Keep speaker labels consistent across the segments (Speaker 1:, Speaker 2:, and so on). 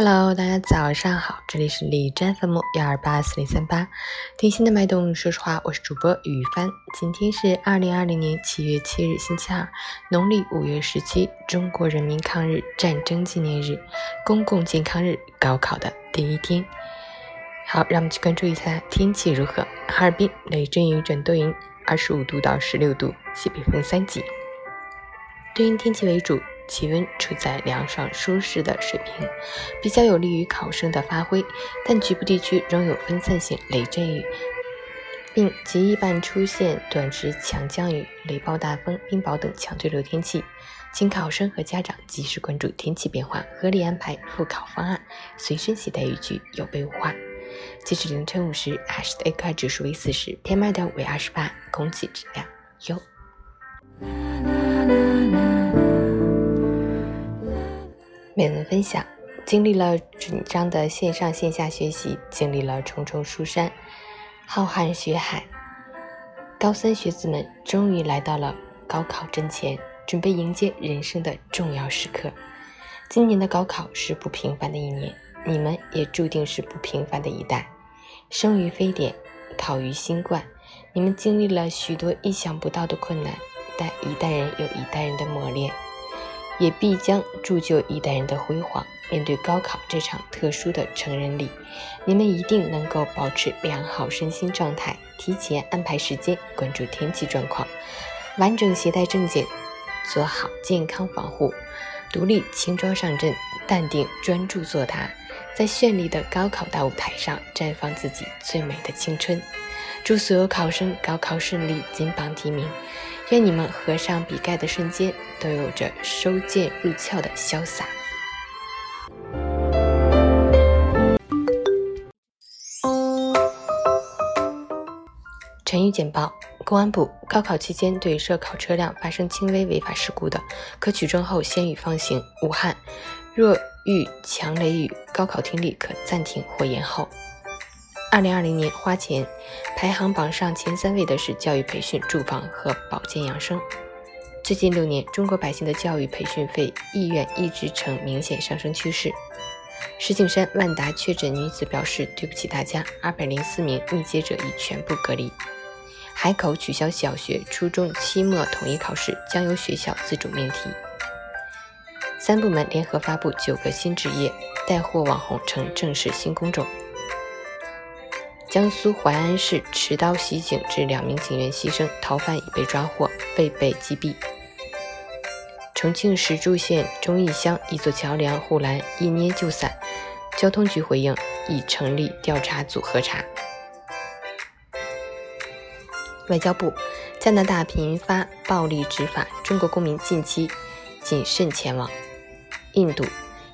Speaker 1: Hello，大家早上好，这里是李真 FM 幺二八四零三八，听心的脉动。说实话，我是主播雨帆。今天是二零二零年七月七日，星期二，农历五月十七，中国人民抗日战争纪念日，公共健康日，高考的第一天。好，让我们去关注一下天气如何。哈尔滨雷阵雨转多云，二十五度到十六度，西北风三级。多云天气为主。气温处在凉爽舒适的水平，比较有利于考生的发挥，但局部地区仍有分散性雷阵雨，并极易伴出现短时强降雨、雷暴大风、冰雹等强对流天气，请考生和家长及时关注天气变化，合理安排复考方案，随身携带雨具，有备无患。截止凌晨五时，海市的 AQI 指数为四十，PM2.5 为二十八，空气质量优。美文分享：经历了紧张的线上线下学习，经历了重重书山、浩瀚学海，高三学子们终于来到了高考阵前，准备迎接人生的重要时刻。今年的高考是不平凡的一年，你们也注定是不平凡的一代。生于非典，考于新冠，你们经历了许多意想不到的困难，但一代人有一代人的磨练。也必将铸就一代人的辉煌。面对高考这场特殊的成人礼，你们一定能够保持良好身心状态，提前安排时间，关注天气状况，完整携带证件，做好健康防护，独立轻装上阵，淡定专注作答，在绚丽的高考大舞台上绽放自己最美的青春。祝所有考生高考顺利，金榜题名。愿你们合上笔盖的瞬间，都有着收剑入鞘的潇洒。成语简报：公安部高考期间对涉考车辆发生轻微违法事故的，可取证后先予放行；武汉若遇强雷雨，高考听力可暂停或延后。二零二零年花钱排行榜上前三位的是教育培训、住房和保健养生。最近六年，中国百姓的教育培训费意愿一直呈明显上升趋势。石景山万达确诊女子表示：“对不起大家，二百零四名密接者已全部隔离。”海口取消小学、初中期末统一考试，将由学校自主命题。三部门联合发布九个新职业，带货网红成正式新工种。江苏淮安市持刀袭警致两名警员牺牲，逃犯已被抓获，未被击毙。重庆石柱县忠义乡一座桥梁护栏一捏就散，交通局回应已成立调查组核查。外交部：加拿大频发暴力执法，中国公民近期谨慎前往。印度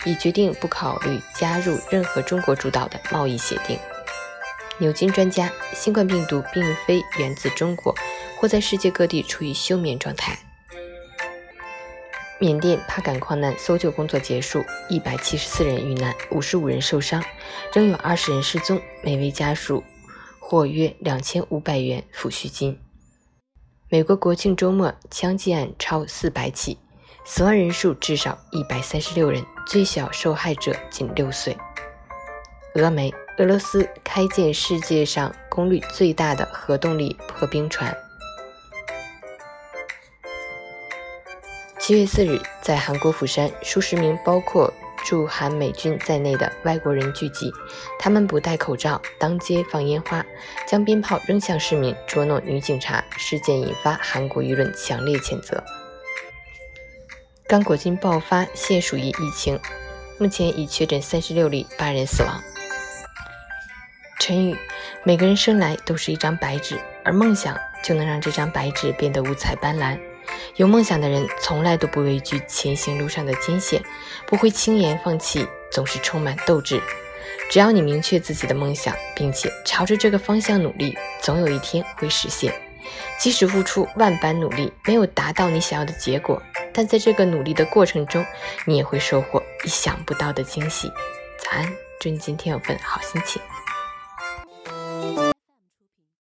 Speaker 1: 已决定不考虑加入任何中国主导的贸易协定。牛津专家：新冠病毒并非源自中国，或在世界各地处于休眠状态。缅甸帕敢矿难搜救工作结束，一百七十四人遇难，五十五人受伤，仍有二十人失踪，每位家属获约两千五百元抚恤金。美国国庆周末枪击案超四百起，死亡人数至少一百三十六人，最小受害者仅六岁。俄媒。俄罗斯开建世界上功率最大的核动力破冰船。七月四日，在韩国釜山，数十名包括驻韩美军在内的外国人聚集，他们不戴口罩，当街放烟花，将鞭炮扔向市民，捉弄女警察。事件引发韩国舆论强烈谴责。刚果金爆发现鼠疫疫情，目前已确诊三十六例，八人死亡。成语：每个人生来都是一张白纸，而梦想就能让这张白纸变得五彩斑斓。有梦想的人从来都不畏惧前行路上的艰险，不会轻言放弃，总是充满斗志。只要你明确自己的梦想，并且朝着这个方向努力，总有一天会实现。即使付出万般努力，没有达到你想要的结果，但在这个努力的过程中，你也会收获意想不到的惊喜。早安，祝你今天有份好心情。